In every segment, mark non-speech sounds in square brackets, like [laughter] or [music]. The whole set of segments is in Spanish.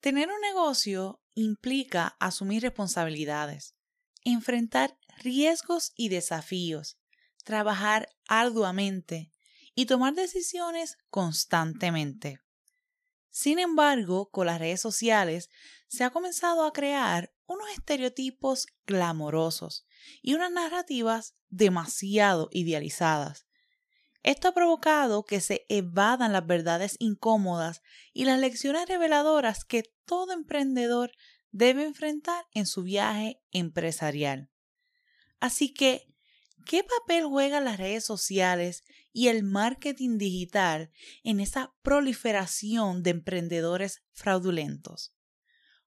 Tener un negocio implica asumir responsabilidades, enfrentar riesgos y desafíos, trabajar arduamente y tomar decisiones constantemente. Sin embargo, con las redes sociales se ha comenzado a crear unos estereotipos glamorosos y unas narrativas demasiado idealizadas. Esto ha provocado que se evadan las verdades incómodas y las lecciones reveladoras que todo emprendedor debe enfrentar en su viaje empresarial. Así que, ¿qué papel juegan las redes sociales y el marketing digital en esa proliferación de emprendedores fraudulentos?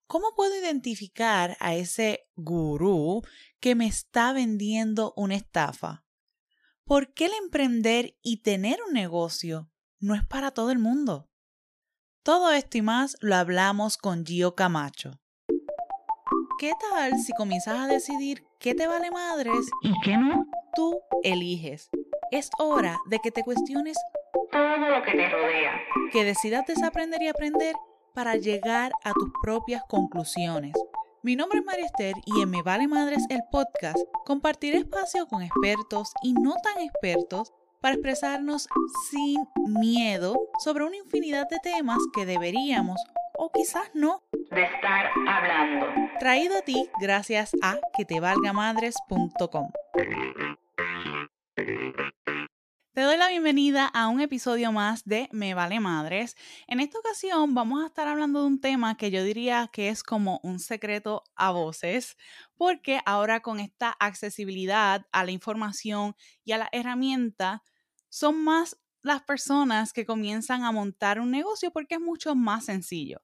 ¿Cómo puedo identificar a ese gurú que me está vendiendo una estafa? ¿Por qué el emprender y tener un negocio no es para todo el mundo? Todo esto y más lo hablamos con Gio Camacho. ¿Qué tal si comienzas a decidir qué te vale madres y qué no? Tú eliges. Es hora de que te cuestiones todo lo que te rodea. Que decidas desaprender y aprender para llegar a tus propias conclusiones. Mi nombre es María Esther y en Me Vale Madres el podcast compartiré espacio con expertos y no tan expertos para expresarnos sin miedo sobre una infinidad de temas que deberíamos o quizás no de estar hablando. Traído a ti gracias a quetevalgamadres.com. Te doy la bienvenida a un episodio más de Me Vale Madres. En esta ocasión vamos a estar hablando de un tema que yo diría que es como un secreto a voces, porque ahora con esta accesibilidad a la información y a la herramienta, son más las personas que comienzan a montar un negocio porque es mucho más sencillo.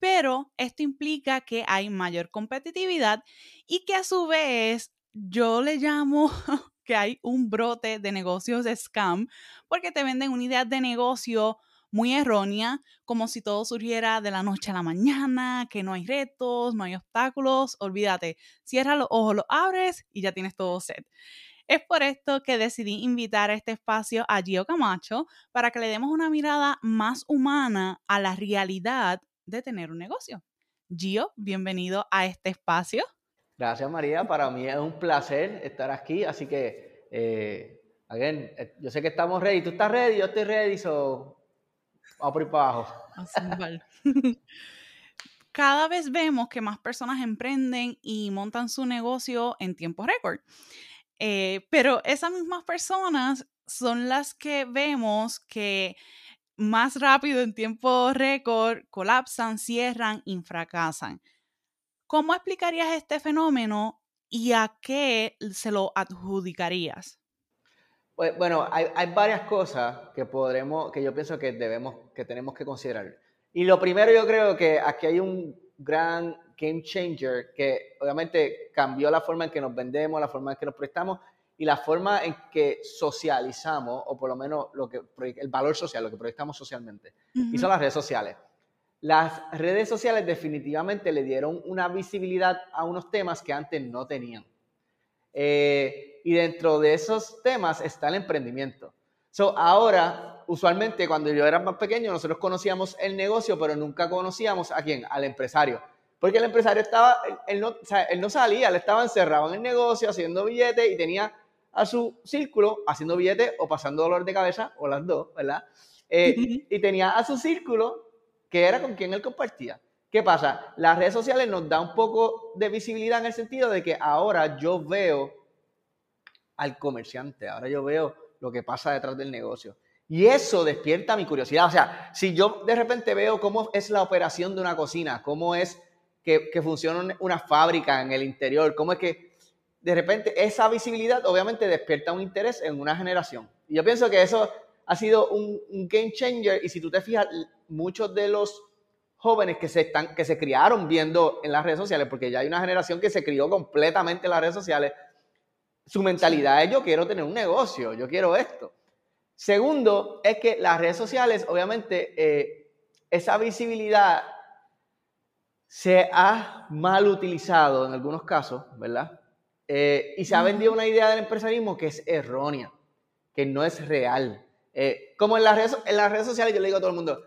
Pero esto implica que hay mayor competitividad y que a su vez yo le llamo [laughs] que hay un brote de negocios de scam porque te venden una idea de negocio muy errónea, como si todo surgiera de la noche a la mañana, que no hay retos, no hay obstáculos, olvídate, cierra los ojos, los abres y ya tienes todo set. Es por esto que decidí invitar a este espacio a Gio Camacho para que le demos una mirada más humana a la realidad de tener un negocio. Gio, bienvenido a este espacio. Gracias, María. Para mí es un placer estar aquí. Así que, eh, again, eh, yo sé que estamos ready. Tú estás ready, yo estoy ready. So, vamos por ir para abajo. [laughs] Cada vez vemos que más personas emprenden y montan su negocio en tiempo récord. Eh, pero esas mismas personas son las que vemos que más rápido en tiempo récord colapsan, cierran y fracasan. ¿Cómo explicarías este fenómeno y a qué se lo adjudicarías? Pues, bueno, hay, varias cosas que podremos, que yo pienso que debemos, que tenemos que considerar. Y lo primero yo creo que aquí hay un gran game changer que obviamente cambió la forma en que nos vendemos, la forma en que nos prestamos y la forma en que socializamos, o por lo menos lo que, el valor social, lo que proyectamos socialmente. Y son las redes sociales. Las redes sociales definitivamente le dieron una visibilidad a unos temas que antes no tenían. Eh, y dentro de esos temas está el emprendimiento. So, ahora, usualmente cuando yo era más pequeño, nosotros conocíamos el negocio, pero nunca conocíamos a quién, al empresario. Porque el empresario estaba, él, no, él no salía, él estaba encerrado en el negocio haciendo billetes y tenía a su círculo haciendo billetes o pasando dolor de cabeza, o las dos, ¿verdad? Eh, [laughs] y tenía a su círculo que era con quien él compartía. ¿Qué pasa? Las redes sociales nos da un poco de visibilidad en el sentido de que ahora yo veo al comerciante, ahora yo veo lo que pasa detrás del negocio. Y eso despierta mi curiosidad. O sea, si yo de repente veo cómo es la operación de una cocina, cómo es que, que funciona una fábrica en el interior, cómo es que de repente esa visibilidad obviamente despierta un interés en una generación. Y yo pienso que eso ha sido un, un game changer y si tú te fijas, muchos de los jóvenes que se, están, que se criaron viendo en las redes sociales, porque ya hay una generación que se crió completamente en las redes sociales, su mentalidad es yo quiero tener un negocio, yo quiero esto. Segundo, es que las redes sociales, obviamente, eh, esa visibilidad se ha mal utilizado en algunos casos, ¿verdad? Eh, y se ha vendido una idea del empresarismo que es errónea, que no es real. Eh, como en las, redes, en las redes sociales yo le digo a todo el mundo,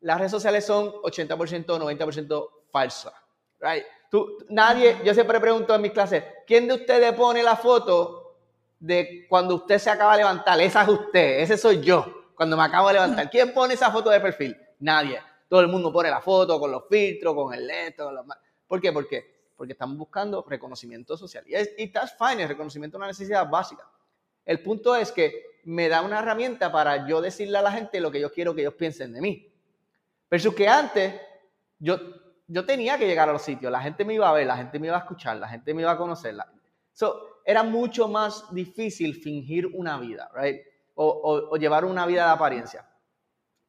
las redes sociales son 80%, 90% falsas. Right? Tú, nadie, yo siempre pregunto en mis clases, ¿quién de ustedes pone la foto de cuando usted se acaba de levantar? Esa es usted, ese soy yo, cuando me acabo de levantar. ¿Quién pone esa foto de perfil? Nadie. Todo el mundo pone la foto con los filtros, con el leto, con los... ¿Por qué? Porque, porque estamos buscando reconocimiento social. Y, es, y that's fine, el reconocimiento es una necesidad básica. El punto es que me da una herramienta para yo decirle a la gente lo que yo quiero que ellos piensen de mí. Versus que antes yo, yo tenía que llegar a los sitios, la gente me iba a ver, la gente me iba a escuchar, la gente me iba a conocer. So, era mucho más difícil fingir una vida, right? O, o, llevar una vida de apariencia.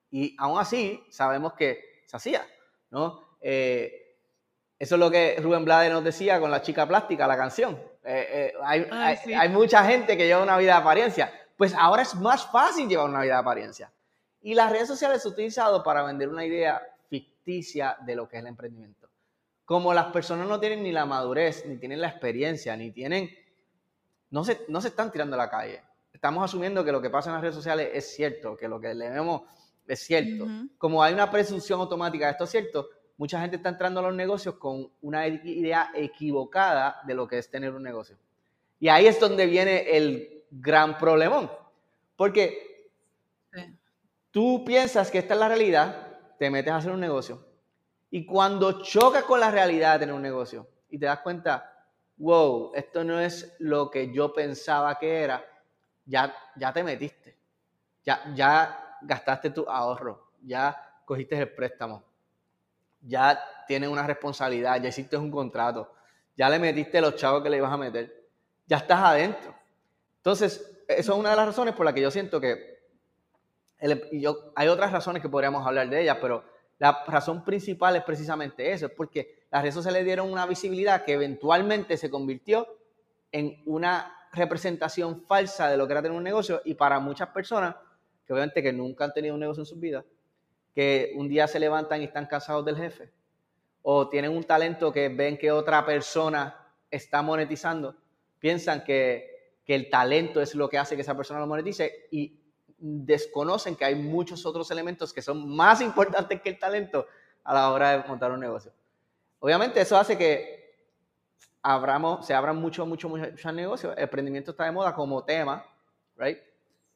Y aún así, sabemos que se hacía, ¿no? Eh, eso es lo que Rubén Blade nos decía con la chica plástica, la canción. Eh, eh, hay, hay, hay, mucha gente que lleva una vida de apariencia. Pues ahora es más fácil llevar una vida de apariencia. Y las redes sociales se han utilizado para vender una idea ficticia de lo que es el emprendimiento. Como las personas no tienen ni la madurez, ni tienen la experiencia, ni tienen... No se, no se están tirando a la calle. Estamos asumiendo que lo que pasa en las redes sociales es cierto, que lo que leemos es cierto. Como hay una presunción automática de esto es cierto, mucha gente está entrando a los negocios con una idea equivocada de lo que es tener un negocio. Y ahí es donde viene el gran problemón. Porque Tú piensas que esta es la realidad, te metes a hacer un negocio. Y cuando chocas con la realidad de tener un negocio y te das cuenta, wow, esto no es lo que yo pensaba que era, ya, ya te metiste. Ya, ya gastaste tu ahorro, ya cogiste el préstamo, ya tienes una responsabilidad, ya hiciste un contrato, ya le metiste los chavos que le ibas a meter, ya estás adentro. Entonces, eso es una de las razones por las que yo siento que yo, hay otras razones que podríamos hablar de ellas, pero la razón principal es precisamente eso, es porque las redes sociales dieron una visibilidad que eventualmente se convirtió en una representación falsa de lo que era tener un negocio y para muchas personas, que obviamente que nunca han tenido un negocio en su vida, que un día se levantan y están cansados del jefe, o tienen un talento que ven que otra persona está monetizando, piensan que, que el talento es lo que hace que esa persona lo monetice y desconocen que hay muchos otros elementos que son más importantes que el talento a la hora de montar un negocio. Obviamente eso hace que abramos, se abran muchos, muchos, muchos negocios. El emprendimiento está de moda como tema, ¿right?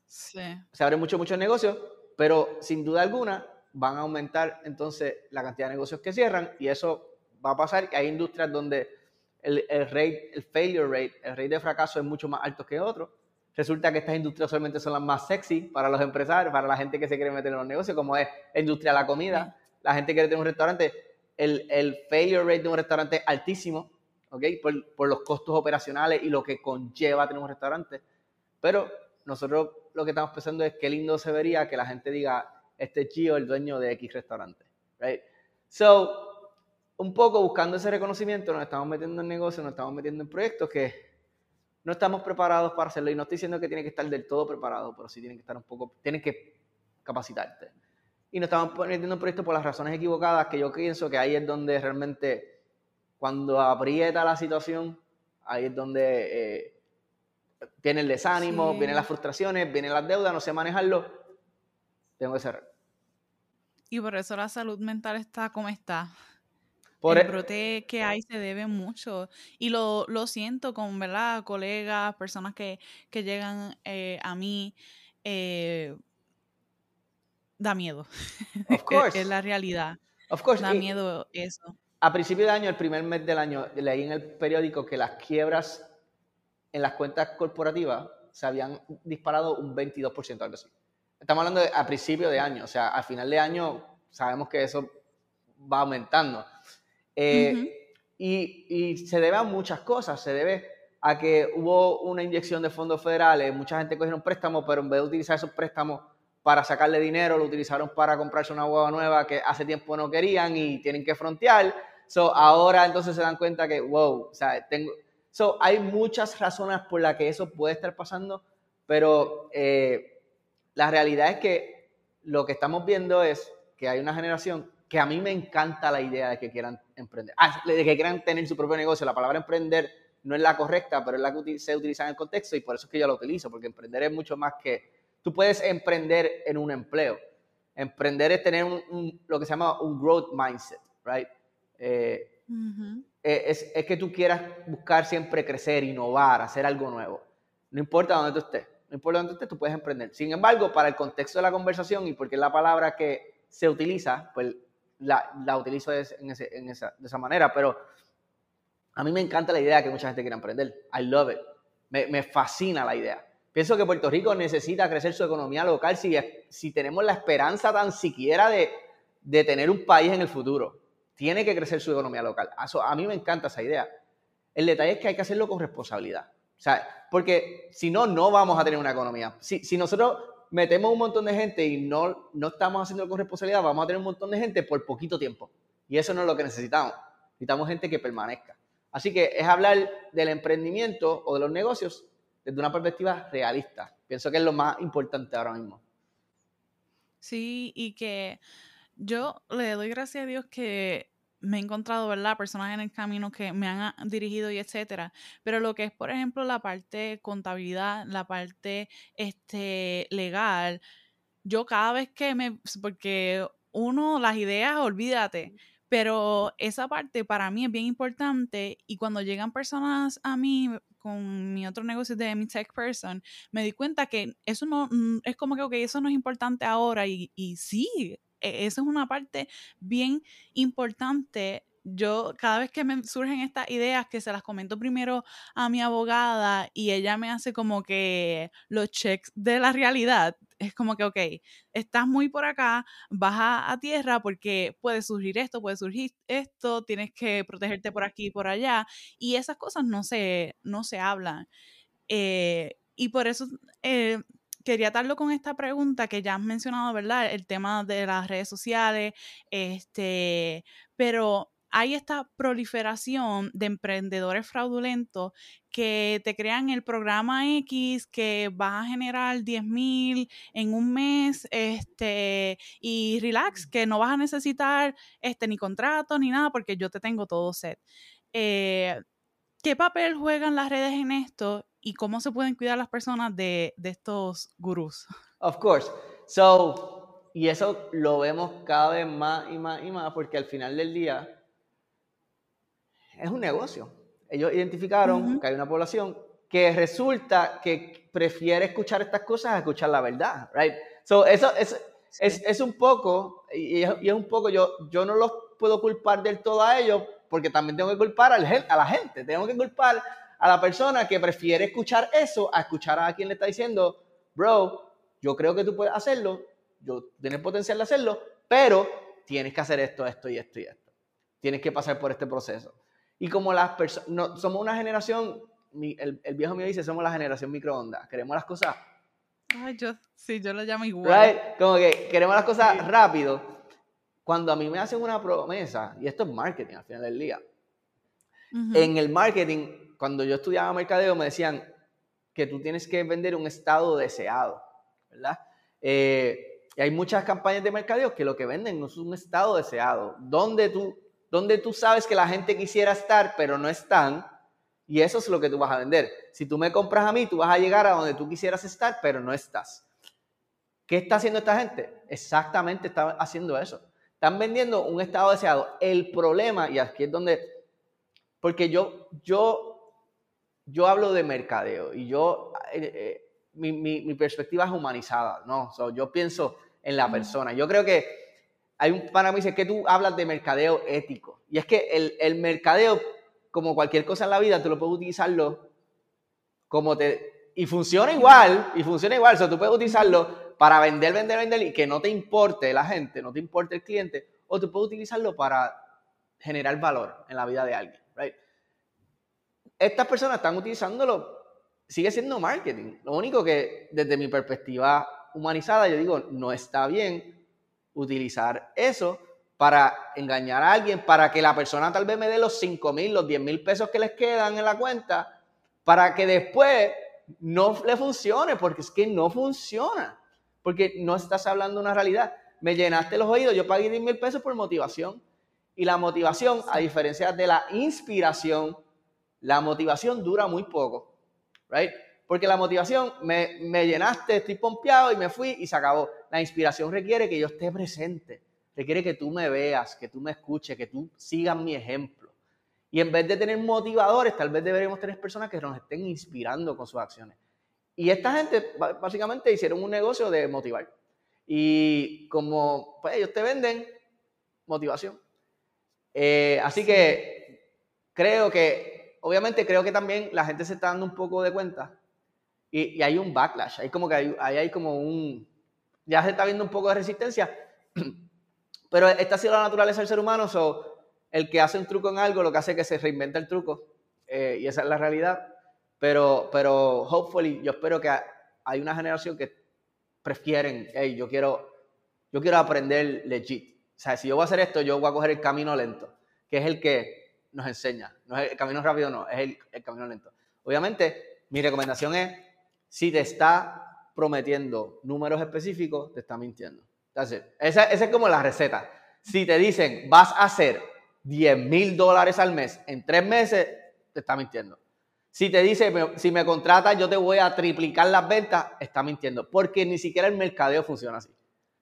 Sí. Se abren muchos, muchos negocios, pero sin duda alguna van a aumentar entonces la cantidad de negocios que cierran y eso va a pasar. Hay industrias donde el, el rate, el failure rate, el rate de fracaso es mucho más alto que otros resulta que estas industrias solamente son las más sexy para los empresarios, para la gente que se quiere meter en los negocios, como es la industria de la comida, la gente que quiere tener un restaurante, el, el failure rate de un restaurante es altísimo, ¿ok? Por, por, los costos operacionales y lo que conlleva tener un restaurante. Pero nosotros lo que estamos pensando es qué lindo se vería que la gente diga, este chío el dueño de X restaurante, right? So, un poco buscando ese reconocimiento, nos estamos metiendo en negocios, nos estamos metiendo en proyectos que no estamos preparados para hacerlo. Y no estoy diciendo que tiene que estar del todo preparado, pero sí tienen que estar un poco, tienen que capacitarte. Y nos estamos poniendo un proyecto por las razones equivocadas, que yo pienso que ahí es donde realmente, cuando aprieta la situación, ahí es donde eh, viene el desánimo, vienen las frustraciones, vienen las deudas, no sé manejarlo, tengo que cerrar. Y por eso la salud mental está como está. Por el e brote que hay se debe mucho. Y lo, lo siento con, ¿verdad? Colegas, personas que, que llegan eh, a mí. Eh, da miedo. [laughs] Of course. es, la realidad. Of course. Da miedo eso. A principio de año, el primer mes del año, leí en el periódico que las quiebras en las cuentas corporativas se habían disparado un 22%, algo así. Estamos hablando de, a principio de año, o sea, al final de año sabemos que eso va aumentando. Eh, y, se debe a muchas cosas, se debe a que hubo una inyección de fondos federales, mucha gente cogieron préstamos, pero en vez de utilizar esos préstamos para sacarle dinero, lo utilizaron para comprarse una hueva nueva que hace tiempo no querían y tienen que frontear. So, ahora entonces se dan cuenta que, wow, o sea, tengo... So, hay muchas razones por las que eso puede estar pasando, pero eh, la realidad es que lo que estamos viendo es que hay una generación que a mí me encanta la idea de que quieran emprender, ah, de que quieran tener su propio negocio. La palabra emprender no es la correcta, pero es la que se utiliza en el contexto y por eso es que yo la utilizo, porque emprender es mucho más que, tú puedes emprender en un empleo, Emprender es tener un, lo que se llama un growth mindset, right? Eh, eh, es, es, que tú quieras buscar siempre crecer, innovar, hacer algo nuevo. No importa dónde tú estés, no importa dónde tú estés, tú puedes emprender. Sin embargo, para el contexto de la conversación y porque es la palabra que se utiliza, pues la, la utilizo en ese, en esa, de esa manera. Pero a mí me encanta la idea que mucha gente quiera emprender. I love it. Me, me fascina la idea. Pienso que Puerto Rico necesita crecer su economía local si, si tenemos la esperanza tan siquiera de, de tener un país en el futuro. Tiene que crecer su economía local. a mí me encanta esa idea. El detalle es que hay que hacerlo con responsabilidad. O sea, porque si no, no vamos a tener una economía. Si, si nosotros metemos un montón de gente y no, no estamos haciendo con responsabilidad, vamos a tener un montón de gente por poquito tiempo. Y eso no es lo que necesitamos. Necesitamos gente que permanezca. Así que es hablar del emprendimiento o de los negocios desde una perspectiva realista. Pienso que es lo más importante ahora mismo. Sí, y que yo le doy gracias a Dios que me he encontrado, ¿verdad? Personas en el camino que me han ah, dirigido y etcétera. Pero lo que es, por ejemplo, la parte contabilidad, la parte este, legal, yo cada vez que me, porque uno, las ideas, olvídate. Pero esa parte para mí es bien importante y cuando llegan personas a mí con mi otro negocio de mi tech person, me di cuenta que eso no, mm, es como que, ok, eso no es importante ahora y, y sí, eso es una parte bien importante. Yo cada vez que me surgen estas ideas que se las comento primero a mi abogada y ella me hace como que los checks de la realidad, es como que, ok, estás muy por acá, baja a tierra porque puede surgir esto, puede surgir esto, tienes que protegerte por aquí y por allá y esas cosas no se, no se hablan. Eh, y por eso eh, quería atarlo con esta pregunta que ya has mencionado, ¿verdad? El tema de las redes sociales, este, pero hay esta proliferación de emprendedores fraudulentos que te crean el programa X que va a generar 10 mil en un mes, este, y relax, que no vas a necesitar este, ni contrato ni nada porque yo te tengo todo set. Eh, ¿Qué papel juegan las redes en esto y cómo se pueden cuidar las personas de, estos gurús? [laughs] Of course. So, y eso lo vemos cada vez más y más y más porque al final del día es un negocio. Ellos identificaron que hay una población que resulta que prefiere escuchar estas cosas a escuchar la verdad, right? So, eso es, es, un poco, y es, y es, un poco, yo, yo no los puedo culpar del todo a ellos porque también tengo que culpar a la gente, tengo que culpar a la persona que prefiere escuchar eso a escuchar a quien le está diciendo, bro, yo creo que tú puedes hacerlo, yo tienes potencial de hacerlo, pero tienes que hacer esto, esto y esto y esto. Tienes que pasar por este proceso. Y como las personas, no, somos una generación, el, viejo mío dice, somos la generación microondas, queremos las cosas. Ay, yo, sí, yo lo llamo igual. Como que queremos las cosas rápido cuando a mí me hacen una promesa, y esto es marketing al final del día, en el marketing, cuando yo estudiaba mercadeo, me decían que tú tienes que vender un estado deseado, ¿verdad? Eh, y hay muchas campañas de mercadeo que lo que venden no es un estado deseado, donde tú, donde tú sabes que la gente quisiera estar, pero no están, y eso es lo que tú vas a vender. Si tú me compras a mí, tú vas a llegar a donde tú quisieras estar, pero no estás. ¿Qué está haciendo esta gente? Exactamente está haciendo eso. Están vendiendo un estado deseado. El problema, y aquí es donde, porque yo, yo, yo hablo de mercadeo y yo, eh, eh, mi, mi, perspectiva es humanizada, ¿no? yo pienso en la persona. Yo creo que hay un para mí dice que tú hablas de mercadeo ético. Y es que el, el mercadeo, como cualquier cosa en la vida, tú lo puedes utilizarlo como te... Y funciona igual, y funciona igual. O sea, tú puedes utilizarlo para vender, vender, vender y que no te importe la gente, no te importe el cliente, o tú puedes utilizarlo para generar valor en la vida de alguien, right? Estas personas están utilizándolo, sigue siendo marketing. Lo único que desde mi perspectiva humanizada yo digo, no está bien utilizar eso para engañar a alguien, para que la persona tal vez me dé los 5 mil, los 10 mil pesos que les quedan en la cuenta, para que después no le funcione, porque es que no funciona porque no estás hablando una realidad. Me llenaste los oídos, yo pagué 10 mil pesos por motivación. Y la motivación, a diferencia de la inspiración, la motivación dura muy poco, right? Porque la motivación, me, me llenaste, estoy pompeado y me fui y se acabó. la inspiración requiere que yo esté presente, requiere que tú me veas, que tú me escuches, que tú sigas mi ejemplo. Y en vez de tener motivadores, tal vez deberíamos tener personas que nos estén inspirando con sus acciones. Y esta gente básicamente hicieron un negocio de motivar. Y como pues, ellos te venden motivación. Eh, así que creo que, obviamente creo que también la gente se está dando un poco de cuenta y, hay un backlash, hay como que hay, hay, como un, ya se está viendo un poco de resistencia, [clears throat] pero esta ha sido la naturaleza del ser humano, so, el que hace un truco en algo lo que hace es que se reinventa el truco eh, y esa es la realidad, pero, pero hopefully yo espero que hay una generación que prefieren, hey, yo quiero, yo quiero aprender legit. O sea, si yo voy a hacer esto, yo voy a coger el camino lento, que es el que nos enseña. No es el camino rápido, no, es el, el camino lento. Obviamente, mi recomendación es si te está prometiendo números específicos, te está mintiendo. Esa, esa es como la receta. Si te dicen, vas a hacer 10 mil dólares al mes en tres meses, te está mintiendo. Si te dice, si me contratas, yo te voy a triplicar las ventas, está mintiendo. Porque ni siquiera el mercadeo funciona así.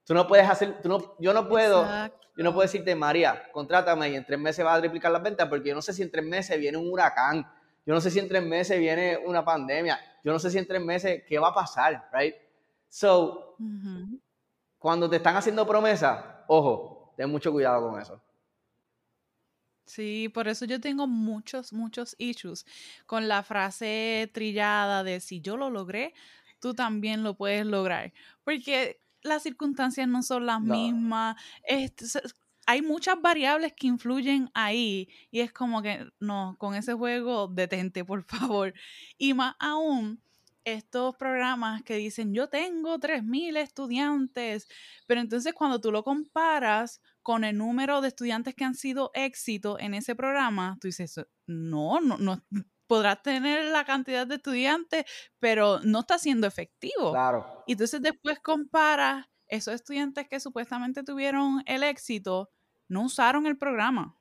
Tú no puedes hacer, tú no, yo no puedo, yo no puedo decirte, María, contrátame y en tres meses vas a triplicar las ventas, porque yo no sé si en tres meses viene un huracán, yo no sé si en tres meses viene una pandemia, yo no sé si en tres meses qué va a pasar, right? So, cuando te están haciendo promesas, ojo, ten mucho cuidado con eso. Sí, por eso yo tengo muchos, muchos issues con la frase trillada de si yo lo logré, tú también lo puedes lograr. Porque las circunstancias no son las mismas hay muchas variables que influyen ahí y es como que no, con ese juego detente, por favor. Y más aún, estos programas que dicen yo tengo 3.000 estudiantes, pero entonces cuando tú lo comparas con el número de estudiantes que han sido éxito en ese programa, tú dices, no, no, no podrás tener la cantidad de estudiantes, pero no está siendo efectivo. Claro. Y entonces después comparas esos estudiantes que supuestamente tuvieron el éxito no usaron el programa.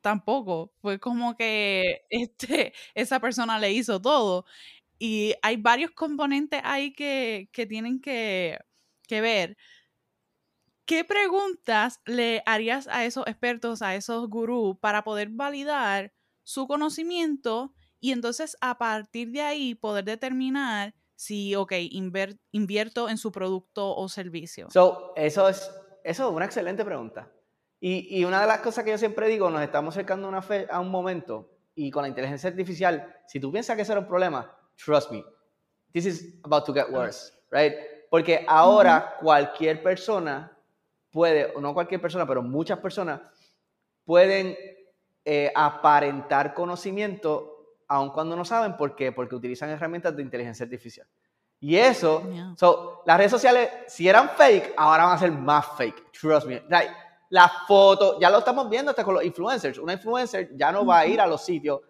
Tampoco. Fue como que [laughs] este, esa persona le hizo todo. Y hay varios componentes ahí que, tienen que, que ver. ¿Qué preguntas le harías a esos expertos, a esos gurús, para poder validar su conocimiento y entonces a partir de ahí poder determinar si, ok, invierto en su producto o servicio? So, eso, es, eso es una excelente pregunta. Y, y, una de las cosas que yo siempre digo, nos estamos acercando a, una fe, a un momento y con la inteligencia artificial, si tú piensas que eso era un problema, trust me, this is about to get worse, right? Porque ahora cualquier persona puede, no cualquier persona, pero muchas personas pueden eh, aparentar conocimiento aun cuando no saben por qué, porque utilizan herramientas de inteligencia artificial. Y eso, so, las redes sociales, si eran fake, ahora van a ser más fake. Trust me. la foto, ya lo estamos viendo hasta con los influencers. Una influencer ya no va a ir a los sitios,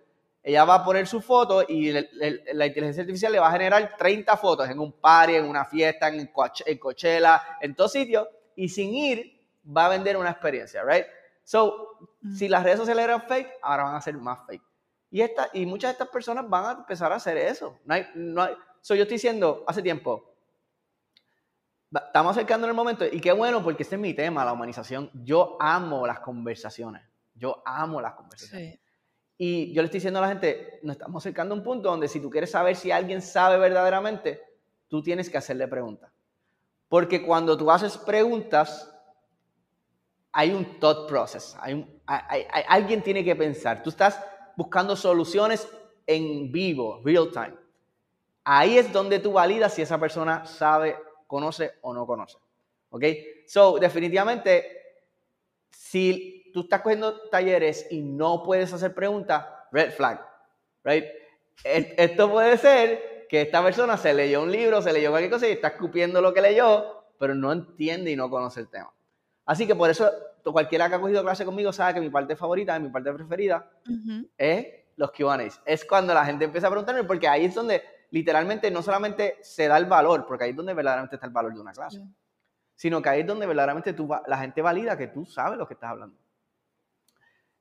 ella va a poner su foto y la inteligencia artificial le va a generar 30 fotos en un party, en una fiesta, en Coachella, en todos sitios, y sin ir va a vender una experiencia, right? So, si las redes sociales eran fake, ahora van a ser más fake. Y, esta, y muchas de estas personas van a empezar a hacer eso. No hay, no hay, yo estoy diciendo hace tiempo, estamos acercando en el momento, y qué bueno porque este es mi tema, la humanización. Yo amo las conversaciones. Yo amo las conversaciones. Y yo le estoy diciendo a la gente, nos estamos acercando a un punto donde si tú quieres saber si alguien sabe verdaderamente, tú tienes que hacerle preguntas. Porque cuando tú haces preguntas, hay un thought process, hay, alguien tiene que pensar. Tú estás buscando soluciones en vivo, real time. Ahí es donde tú validas si esa persona sabe, conoce o no conoce. ¿Ok? So, definitivamente, si tú estás cogiendo talleres y no puedes hacer preguntas, red flag. Right? Esto puede ser que esta persona se leyó un libro, se leyó cualquier cosa y está escupiendo lo que leyó, pero no entiende y no conoce el tema. Así que por eso cualquiera que ha cogido clase conmigo sabe que mi parte favorita, mi parte preferida, es los Q&A. Es cuando la gente empieza a preguntarme, porque ahí es donde literalmente no solamente se da el valor, porque ahí es donde verdaderamente está el valor de una clase, sino que ahí es donde verdaderamente tú, la gente valida que tú sabes lo que estás hablando.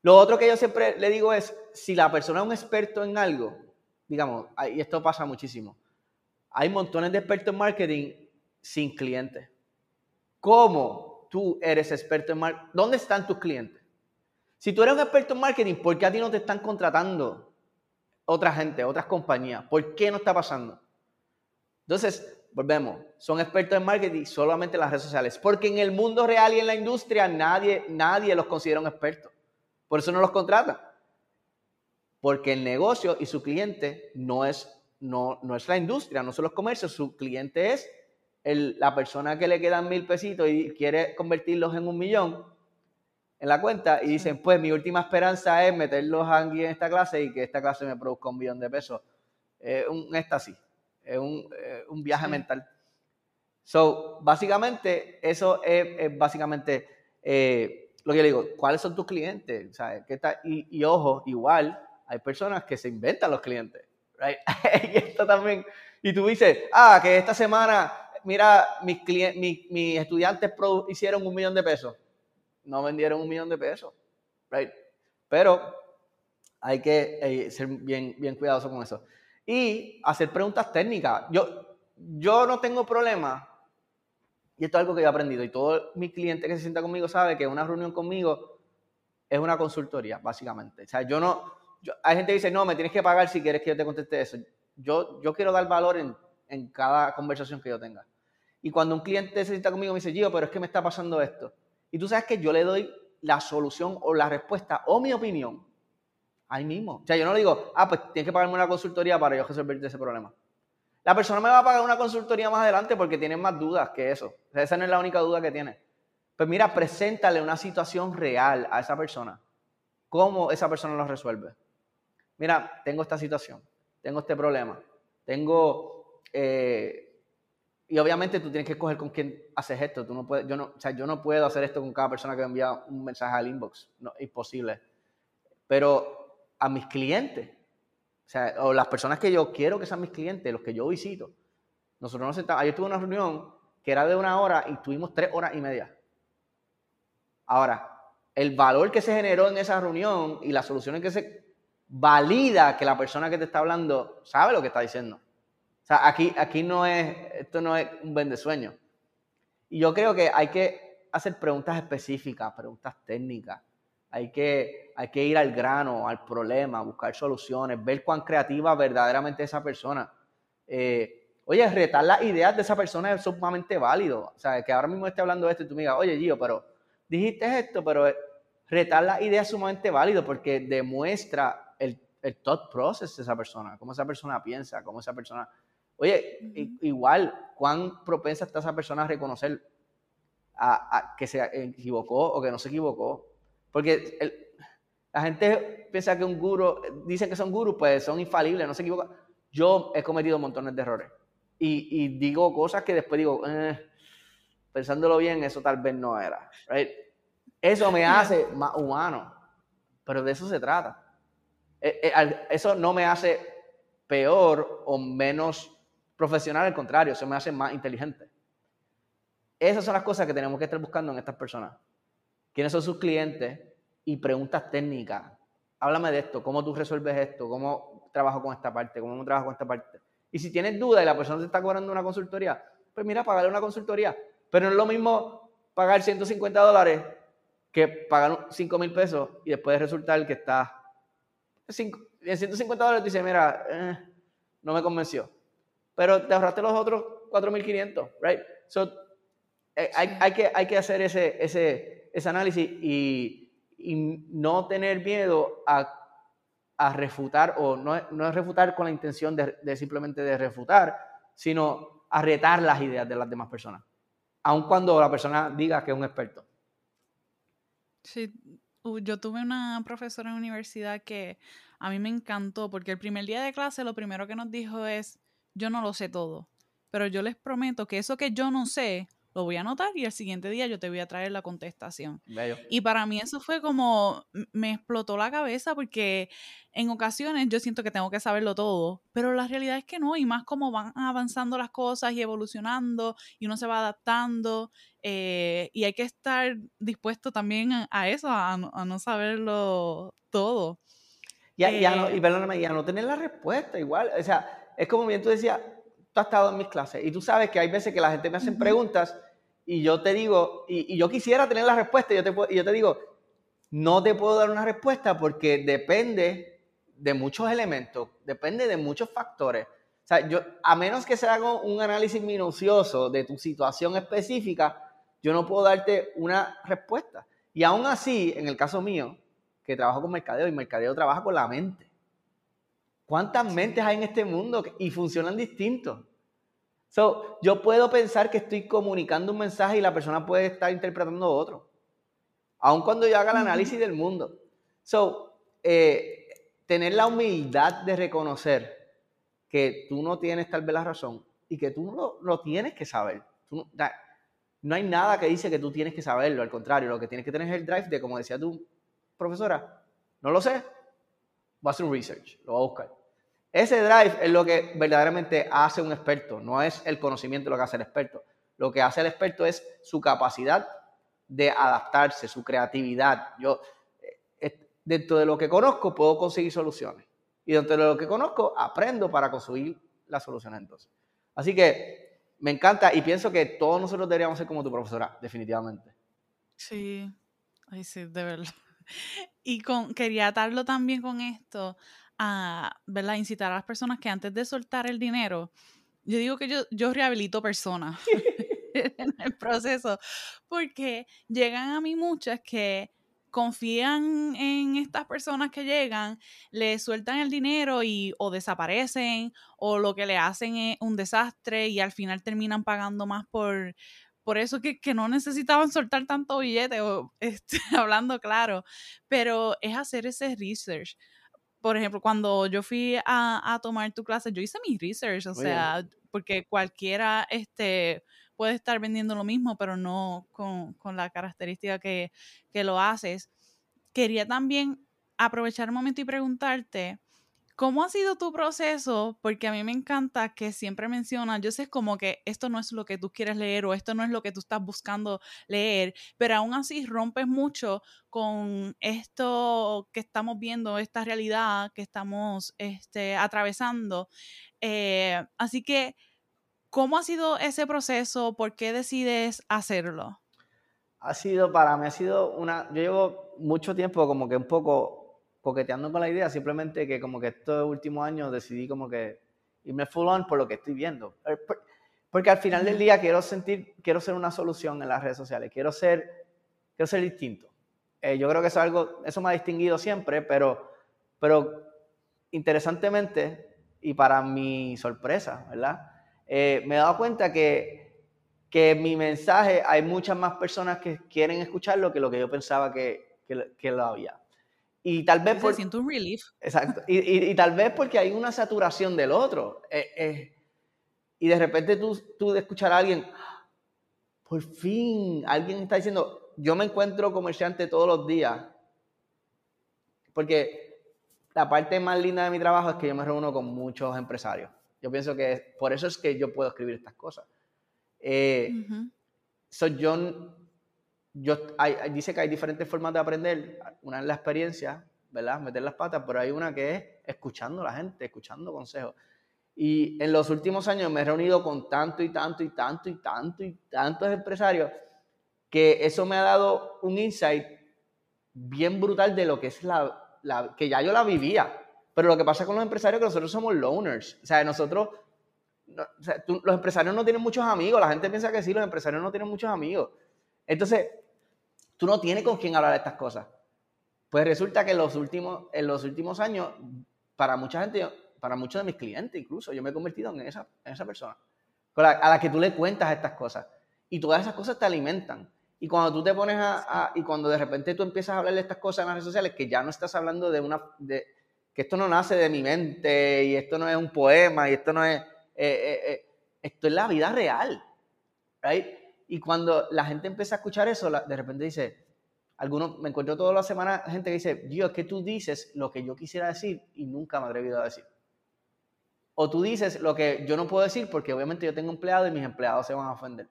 Lo otro que yo siempre le digo es, si la persona es un experto en algo, digamos, y esto pasa muchísimo, hay montones de expertos en marketing sin clientes. cómo tú eres experto en marketing. ¿Dónde están tus clientes? Si tú eres un experto en marketing, ¿por qué a ti no te están contratando otra gente, otras compañías? ¿Por qué no está pasando? Entonces, volvemos, son expertos en marketing solamente en las redes sociales, porque en el mundo real y en la industria nadie, nadie los considera un experto. Por eso no los contratan. Porque el negocio y su cliente no es, no, no es la industria, no son los comercios, su cliente es la persona que le quedan mil pesitos y quiere convertirlos en un millón en la cuenta y dicen, pues mi última esperanza es meterlos aquí en esta clase y que esta clase me produzca un millón de pesos. Es un éxtasis, es un, un viaje mental. So, básicamente, eso es, básicamente eh, lo que yo digo, ¿cuáles son tus clientes? ¿Qué y, y, ojo, igual, hay personas que se inventan los clientes, right? [laughs] y esto también, y tú dices, ah, que esta semana mira, mis, mis, estudiantes hicieron un millón de pesos. No vendieron un millón de pesos. Right? Pero hay que eh, ser bien, bien cuidadoso con eso. Y hacer preguntas técnicas. Yo, yo no tengo problema, y esto es algo que yo he aprendido, y todo mi cliente que se sienta conmigo sabe que una reunión conmigo es una consultoría, básicamente. O sea, yo no, hay gente que dice, no, me tienes que pagar si quieres que yo te conteste eso. Yo, yo quiero dar valor en, en cada conversación que yo tenga. Y cuando un cliente se sienta conmigo me dice, Gio, pero es que me está pasando esto. Y tú sabes que yo le doy la solución o la respuesta o mi opinión ahí mismo. O sea, yo no le digo, ah, pues tienes que pagarme una consultoría para yo resolverte ese problema. La persona me va a pagar una consultoría más adelante porque tiene más dudas que eso. O sea, esa no es la única duda que tiene. Pues mira, preséntale una situación real a esa persona. ¿Cómo esa persona lo resuelve? Mira, tengo esta situación, tengo este problema, tengo eh, y obviamente tú tienes que escoger con quién haces esto. Tú no puedes, yo, no, o sea, yo no puedo hacer esto con cada persona que envía un mensaje al inbox. No, imposible. Pero a mis clientes, o sea, o las personas que yo quiero que sean mis clientes, los que yo visito, nosotros nos sentamos. Ayer tuve una reunión que era de una hora y tuvimos tres horas y media. Ahora, el valor que se generó en esa reunión y las soluciones que se valida que la persona que te está hablando sabe lo que está diciendo aquí, aquí no es, esto no es un vende sueño. Y yo creo que hay que hacer preguntas específicas, preguntas técnicas. Hay que, hay que ir al grano, al problema, buscar soluciones, ver cuán creativa verdaderamente esa persona. Eh, oye, retar las ideas de esa persona es sumamente válido. O sea, que ahora mismo esté hablando de esto y tú me digas, oye, Gio, pero dijiste esto, pero retar las ideas es sumamente válido porque demuestra el, thought process de esa persona, cómo esa persona piensa, cómo esa persona Oye, igual, ¿cuán propensa está esa persona a reconocer a, que se equivocó o que no se equivocó? Porque la gente piensa que un guru, dicen que son gurus, pues son infalibles, no se equivocan. Yo he cometido montones de errores y, digo cosas que después digo, eh, pensándolo bien, eso tal vez no era. Eso me hace más humano, pero de eso se trata. Eh, eh, eso no me hace peor o menos profesional, al contrario, se me hace más inteligente. Esas son las cosas que tenemos que estar buscando en estas personas. ¿Quiénes son sus clientes? Y preguntas técnicas. Háblame de esto, cómo tú resuelves esto, cómo trabajo con esta parte, cómo trabajo con esta parte. Y si tienes duda y la persona te está cobrando una consultoría, pues mira, pagarle una consultoría. Pero no es lo mismo pagar 150 dólares que pagar 5 mil pesos y después resultar que está en 150 dólares dice, mira, eh, no me convenció pero te ahorraste los otros 4.500, right? So, eh, hay, hay, que, hay que hacer ese, ese, ese análisis y, y, no tener miedo a, a refutar, o no, no, es refutar con la intención de, de, simplemente de refutar, sino a retar las ideas de las demás personas, aun cuando la persona diga que es un experto. Sí, yo tuve una profesora en universidad que a mí me encantó porque el primer día de clase lo primero que nos dijo es, yo no lo sé todo, pero yo les prometo que eso que yo no sé, lo voy a anotar y el siguiente día yo te voy a traer la contestación. Y para mí eso fue como, me explotó la cabeza porque en ocasiones yo siento que tengo que saberlo todo, pero la realidad es que no, y más como van avanzando las cosas y evolucionando y uno se va adaptando eh, y hay que estar dispuesto también a, eso, a, no saberlo todo. Y, y, no, y, perdóname, y a no tener la respuesta igual, o sea es como bien tú decías, tú has estado en mis clases y tú sabes que hay veces que la gente me hace preguntas y yo te digo, y, yo quisiera tener la respuesta, y yo, te, y yo te digo, no te puedo dar una respuesta porque depende de muchos elementos, depende de muchos factores. O sea, yo, a menos que se haga un análisis minucioso de tu situación específica, yo no puedo darte una respuesta. Y aún así, en el caso mío, que trabajo con mercadeo y mercadeo trabaja con la mente. ¿Cuántas mentes hay en este mundo y funcionan distintos? So, yo puedo pensar que estoy comunicando un mensaje y la persona puede estar interpretando otro. Aun cuando yo haga el análisis del mundo. So, eh, tener la humildad de reconocer que tú no tienes tal vez la razón y que tú lo, lo tienes que saber. no, no hay nada que dice que tú tienes que saberlo, al contrario, lo que tienes que tener es el drive de, como decía tu profesora, no lo sé, voy a hacer un research, lo voy a buscar. Ese drive es lo que verdaderamente hace un experto, no es el conocimiento lo que hace el experto. Lo que hace el experto es su capacidad de adaptarse, su creatividad. Yo, eh, dentro de lo que conozco, puedo conseguir soluciones. Y dentro de lo que conozco, aprendo para conseguir las soluciones entonces. Así que me encanta y pienso que todos nosotros deberíamos ser como tu profesora, definitivamente. Sí, ay, sí, de verdad. [laughs] Y quería atarlo también con esto, a ¿verdad? incitar a las personas que antes de soltar el dinero, yo digo que yo, yo rehabilito personas [laughs] en el proceso, porque llegan a mí muchas que confían en estas personas que llegan, le sueltan el dinero y o desaparecen o lo que le hacen es un desastre y al final terminan pagando más por, por eso que, no necesitaban soltar tanto billete, o, [laughs] este, hablando claro, pero es hacer ese research. Por ejemplo, cuando yo fui a, tomar tu clase, yo hice mi research, o sea, porque cualquiera, este, puede estar vendiendo lo mismo, pero no con, la característica que, lo haces. Quería también aprovechar un momento y preguntarte, ¿cómo ha sido tu proceso? Porque a mí me encanta que siempre mencionas, yo sé como que esto no es lo que tú quieres leer o esto no es lo que tú estás buscando leer, pero aún así rompes mucho con esto que estamos viendo, esta realidad que estamos este, atravesando. Eh, así que ¿Cómo ha sido ese proceso? ¿Por qué decides hacerlo? Ha sido, para mí, ha sido una, yo llevo mucho tiempo como que un poco coqueteando con la idea, simplemente que como que estos últimos años decidí como que irme full on por lo que estoy viendo. Eh, porque al final del día quiero sentir, quiero ser una solución en las redes sociales, quiero ser, quiero ser distinto. Eh, yo creo que eso es algo, eso me ha distinguido siempre, pero, pero interesantemente y para mi sorpresa, ¿verdad? Eh, me he dado cuenta que, que mi mensaje hay muchas más personas que quieren escucharlo que lo que yo pensaba que, que, lo había. Y tal vez... Por, siento un relief. Exacto. Y, y, tal vez porque hay una saturación del otro. Eh, eh, y de repente tú, tú de escuchar a alguien, por fin, alguien está diciendo, yo me encuentro comerciante todos los días. Porque la parte más linda de mi trabajo es que yo me reúno con muchos empresarios. Yo pienso que por eso es que yo puedo escribir estas cosas. Eh, yo, yo dice que hay diferentes formas de aprender. Una es la experiencia, ¿verdad? Meter las patas, pero hay una que es escuchando a la gente, escuchando consejos. Y en los últimos años me he reunido con tanto y tanto y tanto y tanto y tantos empresarios que eso me ha dado un insight bien brutal de lo que es la, la que ya yo la vivía. Pero lo que pasa con los empresarios es que nosotros somos loners. O sea, nosotros, los empresarios no tienen muchos amigos. La gente piensa que sí, los empresarios no tienen muchos amigos. Entonces, tú no tienes con quién hablar de estas cosas. Pues resulta que en los últimos, en los últimos años, para mucha gente, para muchos de mis clientes incluso, yo me he convertido en esa, persona. a la que tú le cuentas estas cosas. Y todas esas cosas te alimentan. Y cuando tú te pones a, y cuando de repente tú empiezas a hablar de estas cosas en las redes sociales, que ya no estás hablando de una, de, que esto no nace de mi mente y esto no es un poema y esto no es, eh, eh, eh, esto es la vida real. Right? Y cuando la gente empieza a escuchar eso, de repente dice, algunos, me encuentro toda la semana gente que dice, Dios, es que tú dices lo que yo quisiera decir y nunca me he a decir. O tú dices lo que yo no puedo decir porque obviamente yo tengo empleados y mis empleados se van a ofender.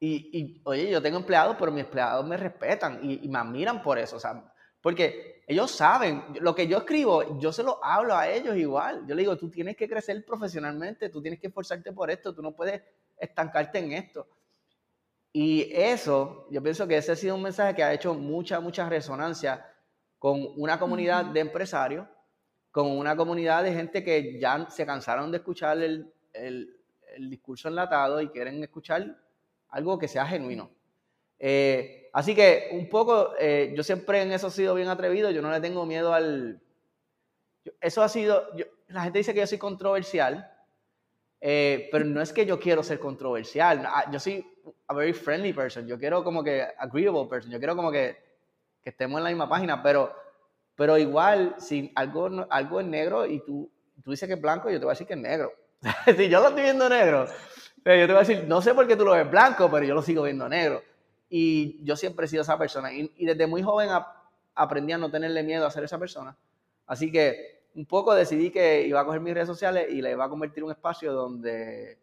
Y, oye, yo tengo empleados, pero mis empleados me respetan y, me admiran por eso. O sea, porque ellos saben, lo que yo escribo, yo se lo hablo a ellos igual. Yo le digo, tú tienes que crecer profesionalmente, tú tienes que esforzarte por esto, tú no puedes estancarte en esto. Y eso, yo pienso que ese ha sido un mensaje que ha hecho mucha, mucha resonancia con una comunidad de empresarios, con una comunidad de gente que ya se cansaron de escuchar el, el, el discurso enlatado y quieren escuchar algo que sea genuino. Eh, así que un poco, eh, yo siempre en eso he sido bien atrevido, yo no le tengo miedo al... Eso ha sido, la gente dice que yo soy controversial, eh, pero no es que yo quiero ser controversial, ah, yo soy a very friendly person, yo quiero como que agreeable person, yo quiero como que, que estemos en la misma página, pero, pero igual, si algo, algo es negro y tú, tú dices que es blanco, yo te voy a decir que es negro. [laughs] si yo lo estoy viendo negro, yo te voy a decir, no sé por qué tú lo ves blanco, pero yo lo sigo viendo negro. Y yo siempre he sido esa persona. Y, desde muy joven aprendí a no tenerle miedo a ser esa persona. Así que un poco decidí que iba a coger mis redes sociales y le iba a convertir en un espacio donde,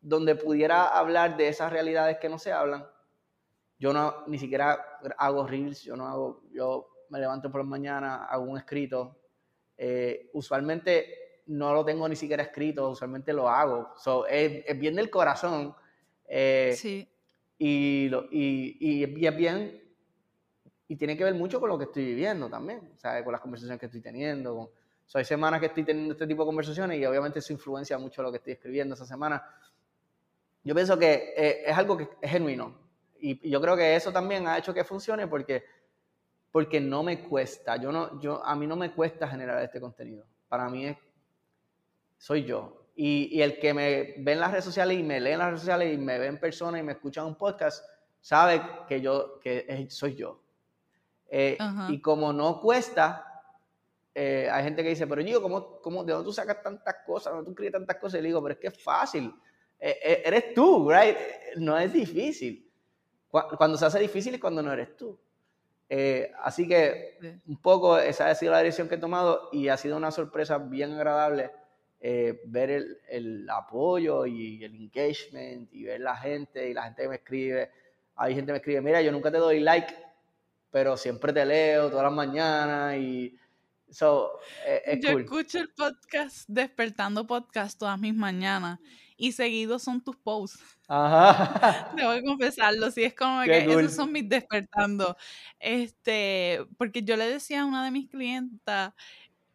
donde pudiera hablar de esas realidades que no se hablan. Yo no ni siquiera hago reels, yo no hago, yo me levanto por la mañana, hago un escrito. Eh, usualmente no lo tengo ni siquiera escrito, usualmente lo hago. es, bien del corazón. Eh, sí y, y, y, es bien, y tiene que ver mucho con lo que estoy viviendo también, sea, con las conversaciones que estoy teniendo. Con, hay semanas que estoy teniendo este tipo de conversaciones y obviamente eso influencia mucho lo que estoy escribiendo esa semana. Yo pienso que eh, es algo que es genuino y, yo creo que eso también ha hecho que funcione porque, porque no me cuesta, yo no, yo, a mí no me cuesta generar este contenido. Para mí es, soy yo. Y, el que me ve en las redes sociales y me lee en las redes sociales y me ve en persona y me escucha en un podcast, sabe que yo que soy yo. Eh, y como no cuesta, eh, hay gente que dice, pero yo, ¿cómo, cómo, ¿de dónde tú sacas tantas cosas? ¿De dónde tú crees tantas cosas? Y le digo, pero es que es fácil. Eh, eres tú, right? No es difícil. Cuando se hace difícil es cuando no eres tú. así que un poco esa ha sido la dirección que he tomado y ha sido una sorpresa bien agradable eh, ver el, el, apoyo y el engagement y ver la gente y la gente que me escribe. Hay gente que me escribe, mira, yo nunca te doy like, pero siempre te leo todas las mañanas y so, eh, Yo escucho el podcast, despertando podcast todas mis mañanas y seguidos son tus posts. Ajá. Te voy a confesarlo, sí, es como que esos son mis despertando. Este, porque yo le decía a una de mis clientas,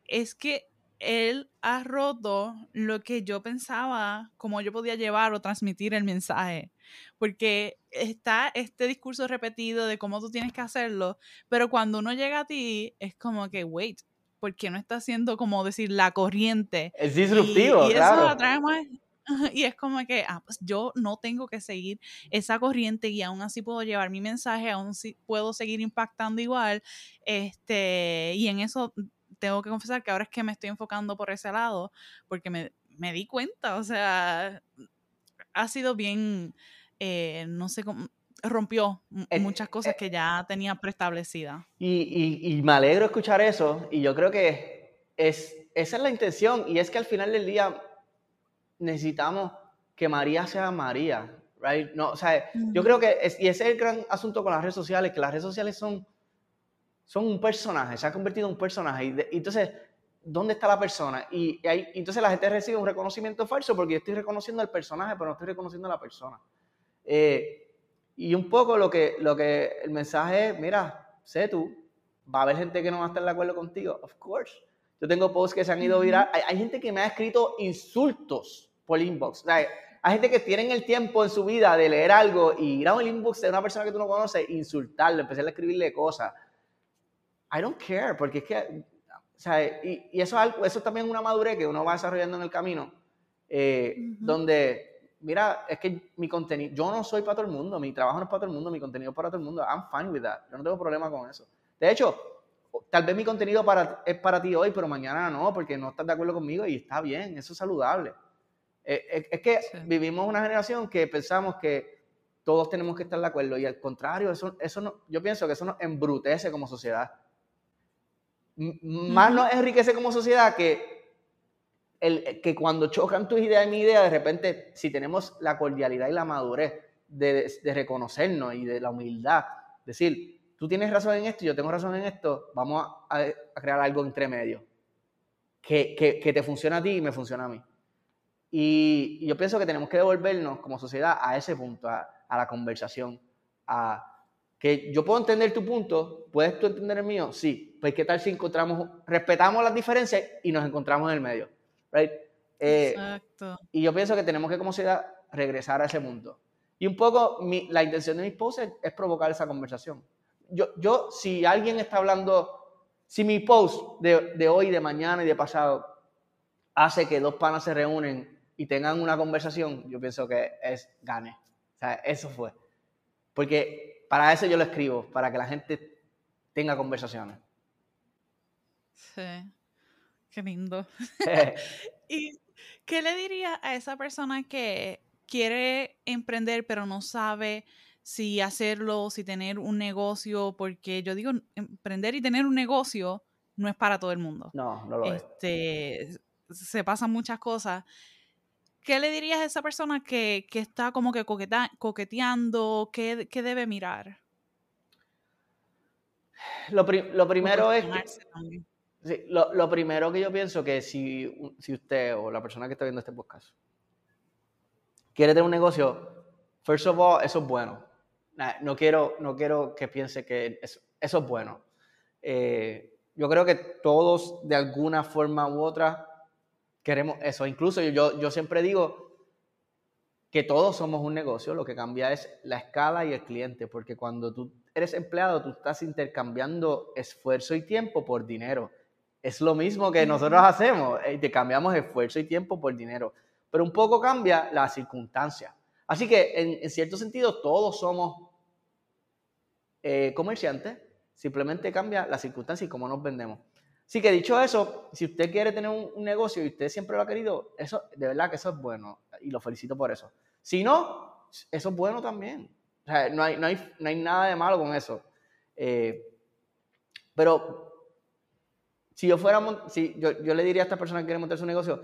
es que él ha roto lo que yo pensaba, cómo yo podía llevar o transmitir el mensaje. Porque está este discurso repetido de cómo tú tienes que hacerlo, pero cuando uno llega a ti, es como que, wait, ¿por qué no está haciendo como decir la corriente? Es disruptivo, y, claro. [laughs] y es como que, ah, pues yo no tengo que seguir esa corriente y aún así puedo llevar mi mensaje, aún así puedo seguir impactando igual. Este, y en eso tengo que confesar que ahora es que me estoy enfocando por ese lado, porque me, me di cuenta, o sea, ha sido bien, eh, no sé cómo, rompió eh, muchas cosas eh que ya tenía preestablecidas. Y, y, y, me alegro escuchar eso, y yo creo que es, esa es la intención, y es que al final del día necesitamos que María sea María, right? No, o sea, yo creo que, es, y ese es el gran asunto con las redes sociales, que las redes sociales son son un personaje, se ha convertido en un personaje. Y, entonces, ¿dónde está la persona? Y, entonces la gente recibe un reconocimiento falso porque yo estoy reconociendo al personaje, pero no estoy reconociendo a la persona. Eh, y un poco lo que, lo que el mensaje es, mira, sé tú, va a haber gente que no va a estar de acuerdo contigo, of course. Yo tengo posts que se han ido viral. Hay, hay gente que me ha escrito insultos por inbox. hay gente que tienen el tiempo en su vida de leer algo y ir a un inbox de una persona que tú no conoces, insultarle, empezar a escribirle cosas. I don't care, porque es que, o sea, y, y eso, es eso también una madurez que uno va desarrollando en el camino, eh, donde, mira, es que mi contenido, yo no soy para todo el mundo, mi trabajo no es para todo el mundo, mi contenido es para todo el mundo, I'm fine with that, yo no tengo problema con eso. De hecho, tal vez mi contenido para, es para ti hoy, pero mañana no, porque no estás de acuerdo conmigo y está bien, eso es saludable. Eh, es, que vivimos una generación que pensamos que todos tenemos que estar de acuerdo y al contrario, eso, eso no, yo pienso que eso nos embrutece como sociedad. Más nos enriquece como sociedad que, el, que cuando chocan tus ideas y mi idea, de repente, si tenemos la cordialidad y la madurez de, de reconocernos y de la humildad, decir, tú tienes razón en esto y yo tengo razón en esto, vamos a, a crear algo entre medio, que, que, que, te funciona a ti y me funciona a mí. Y, yo pienso que tenemos que devolvernos como sociedad a ese punto, a, a la conversación, a que yo puedo entender tu punto, ¿puedes tú entender el mío? Sí. Pues qué tal si encontramos, respetamos las diferencias y nos encontramos en el medio, right? Eh, Exacto. y yo pienso que tenemos que como sociedad regresar a ese punto. Y un poco mi- la intención de mis posts es, es provocar esa conversación. Yo, yo, si alguien está hablando, si mi post de, de hoy, de mañana y de pasado hace que dos panas se reúnen y tengan una conversación, yo pienso que es gane. O sea, eso fue. Porque para eso yo lo escribo, para que la gente tenga conversaciones. Sí. Qué lindo. [laughs] [laughs] ¿Y qué le diría a esa persona que quiere emprender pero no sabe si hacerlo, si tener un negocio? Porque yo digo, emprender y tener un negocio no es para todo el mundo. no, no lo es. Este, se pasan muchas cosas. ¿Qué le dirías a esa persona que, que está como que coqueta- coqueteando? ¿Qué, qué debe mirar? Lo, pri- lo primero es... que-. Lo, primero que yo pienso que si, si usted o la persona que está viendo este podcast quiere tener un negocio, first of all, eso es bueno. No quiero, no quiero que piense que eso, eso es bueno. Eh, yo creo que todos, de alguna forma u otra, queremos eso. Incluso yo, yo siempre digo que todos somos un negocio, lo que cambia es la escala y el cliente, porque cuando tú eres empleado, tú estás intercambiando esfuerzo y tiempo por dinero. Es lo mismo que nosotros hacemos, eh, intercambiamos esfuerzo y tiempo por dinero, pero un poco cambia la circunstancia. Así que en, cierto sentido todos somos eh, comerciantes, simplemente cambia la circunstancia y cómo nos vendemos. Así que dicho eso, si usted quiere tener un, un negocio y usted siempre lo ha querido, eso de verdad que eso es bueno y lo felicito por eso. Si no, eso es bueno también. O sea, no hay, no hay, no hay nada de malo con eso. Eh, pero si yo fuera, si yo, yo le diría a esta persona que quiere montar su negocio,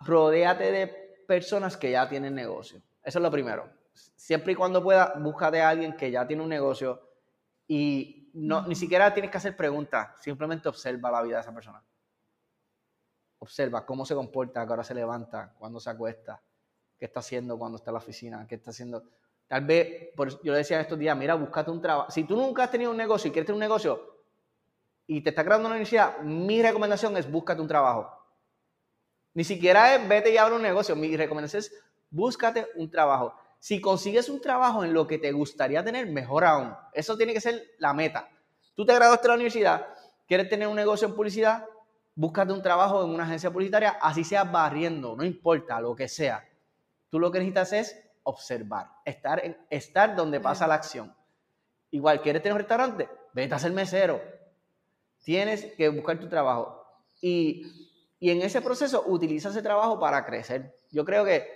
rodéate de personas que ya tienen negocio. Eso es lo primero. Siempre y cuando pueda, búscate a alguien que ya tiene un negocio y ni siquiera tienes que hacer preguntas, simplemente observa la vida de esa persona. Observa cómo se comporta, a qué hora se levanta, cuándo se acuesta, qué está haciendo cuando está en la oficina, qué está haciendo. Tal vez, por, yo le decía estos días, mira, búscate un trabajo. Si tú nunca has tenido un negocio y quieres tener un negocio y te está creando una universidad, mi recomendación es búscate un trabajo. Ni siquiera es vete y abre un negocio. Mi recomendación es búscate un trabajo. Si consigues un trabajo en lo que te gustaría tener, mejor aún. Eso tiene que ser la meta. Tú te graduaste de la universidad, quieres tener un negocio en publicidad, búscate un trabajo en una agencia publicitaria, así sea barriendo, no importa, lo que sea. Tú lo que necesitas es observar, estar, en, estar donde pasa la acción. Igual, ¿quieres tener un restaurante? Vete a ser mesero. Tienes que buscar tu trabajo. Y, y en ese proceso utiliza ese trabajo para crecer. Yo creo que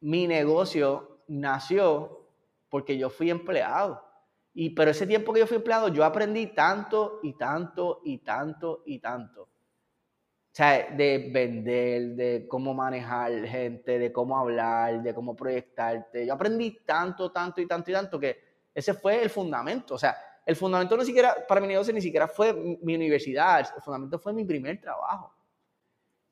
mi negocio nació porque yo fui empleado. Y, pero ese tiempo que yo fui empleado, yo aprendí tanto y tanto y tanto y tanto. O sea, de vender, de cómo manejar gente, de cómo hablar, de cómo proyectarte. Yo aprendí tanto, tanto y tanto y tanto que ese fue el fundamento. O sea, el fundamento no siquiera, para mi negocio ni siquiera fue mi universidad, el fundamento fue mi primer trabajo.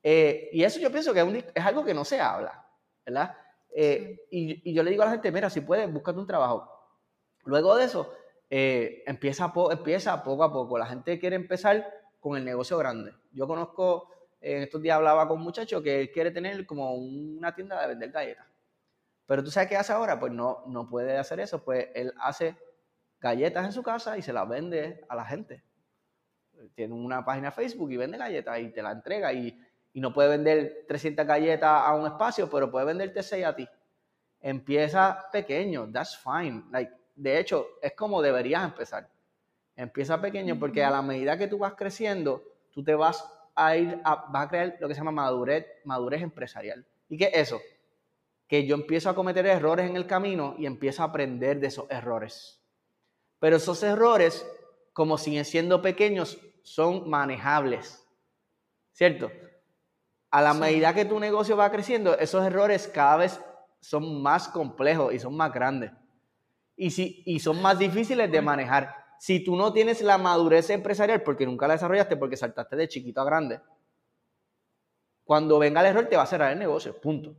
Eh, y eso yo pienso que es, un- es algo que no se habla, ¿verdad? Eh, y, y yo le digo a la gente, mira, si puedes, búscate un trabajo. Luego de eso, eh, empieza, po- empieza poco a poco. La gente quiere empezar con el negocio grande. Yo conozco, en estos días hablaba con un muchacho que él quiere tener como una tienda de vender galletas. Pero tú sabes qué hace ahora, pues no, no puede hacer eso, pues él hace galletas en su casa y se las vende a la gente. Tiene una página de Facebook y vende galletas y te la entrega y, y no puede vender 300 galletas a un espacio, pero puede venderte 6 a ti. Empieza pequeño, that's fine. Like, de hecho, es como deberías empezar. Empieza pequeño porque a la medida que tú vas creciendo, tú te vas a ir a, vas a crear lo que se llama madurez, madurez empresarial. ¿Y qué es eso? Que yo empiezo a cometer errores en el camino y empiezo a aprender de esos errores. Pero esos errores, como siguen siendo pequeños, son manejables. ¿Cierto? A la Sí. medida que tu negocio va creciendo, esos errores cada vez son más complejos y son más grandes. Y, si, y son más difíciles de manejar. Si tú no tienes la madurez empresarial, porque nunca la desarrollaste, porque saltaste de chiquito a grande, cuando venga el error te va a cerrar el negocio, punto.